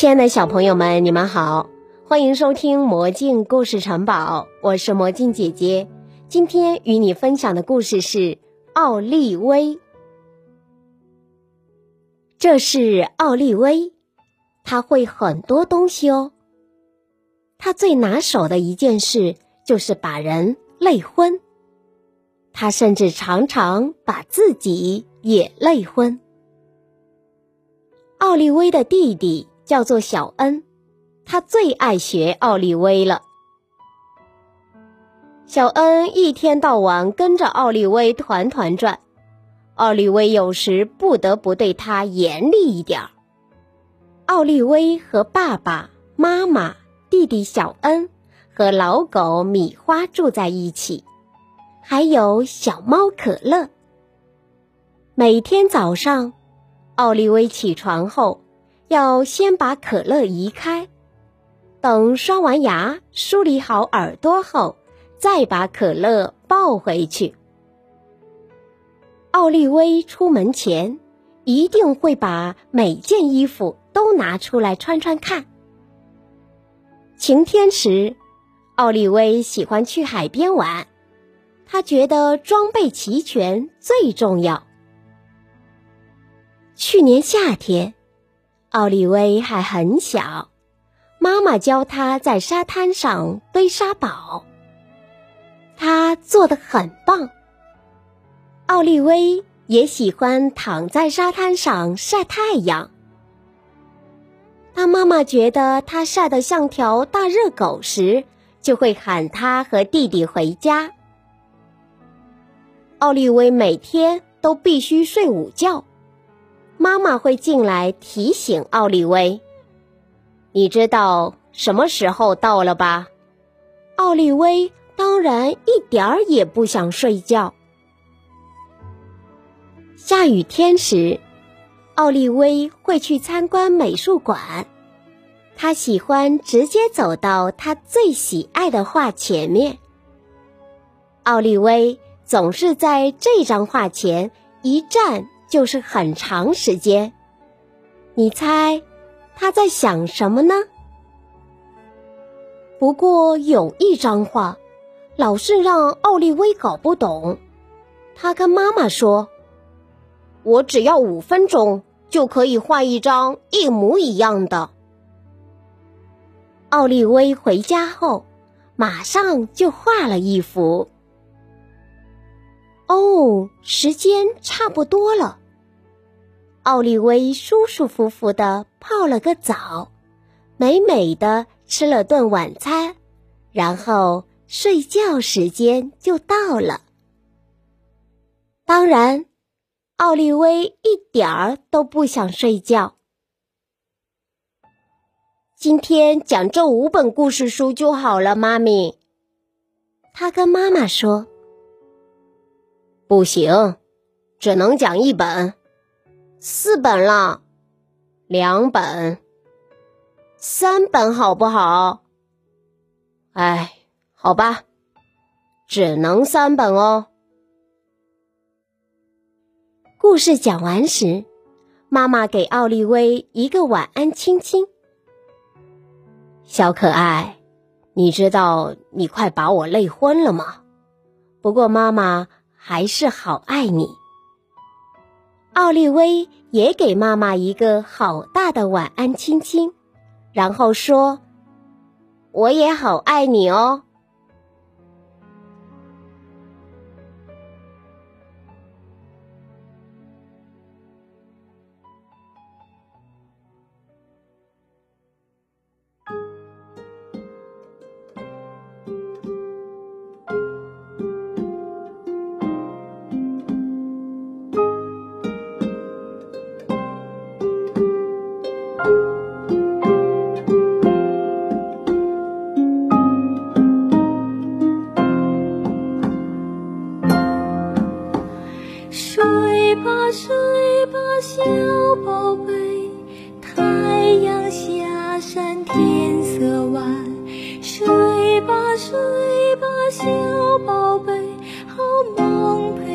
亲爱的小朋友们，你们好，欢迎收听《魔镜故事城堡》，我是魔镜姐姐。今天与你分享的故事是奥利威。这是奥利威，他会很多东西哦。他最拿手的一件事就是把人累昏。他甚至常常把自己也累昏。奥利威的弟弟叫做小恩，他最爱学奥利威了。小恩一天到晚跟着奥利威团团转，奥利威有时不得不对他严厉一点儿。奥利威和爸爸妈妈、弟弟小恩和老狗米花住在一起。还有小猫可乐。每天早上，奥利威起床后要先把可乐移开，等刷完牙、梳理好耳朵后，再把可乐抱回去。奥利威出门前一定会把每件衣服都拿出来穿穿看。晴天时，奥利威喜欢去海边玩。他觉得装备齐全最重要。去年夏天，奥利威还很小，妈妈教他在沙滩上堆沙堡，他做的很棒。奥利威也喜欢躺在沙滩上晒太阳。当妈妈觉得他晒得像条大热狗时，就会喊他和弟弟回家。奥利威每天都必须睡午觉，妈妈会进来提醒奥利威：“你知道什么时候到了吧？”奥利威当然一点儿也不想睡觉。下雨天时，奥利威会去参观美术馆，他喜欢直接走到他最喜爱的画前面。奥利威。总是在这张画前一站就是很长时间，你猜他在想什么呢？不过有一张画老是让奥利威搞不懂，他跟妈妈说：“我只要五分钟就可以画一张一模一样的。”奥利威回家后马上就画了一幅。哦，时间差不多了。奥利威舒舒服服的泡了个澡，美美的吃了顿晚餐，然后睡觉时间就到了。当然，奥利威一点儿都不想睡觉。今天讲这五本故事书就好了，妈咪。他跟妈妈说。不行，只能讲一本，四本了，两本，三本好不好？哎，好吧，只能三本哦。故事讲完时，妈妈给奥利威一个晚安亲亲。小可爱，你知道你快把我累昏了吗？不过妈妈。还是好爱你。奥利威也给妈妈一个好大的晚安亲亲，然后说：“我也好爱你哦。”睡吧睡吧小宝贝，太阳下山天色晚，睡吧睡吧小宝贝，好梦陪。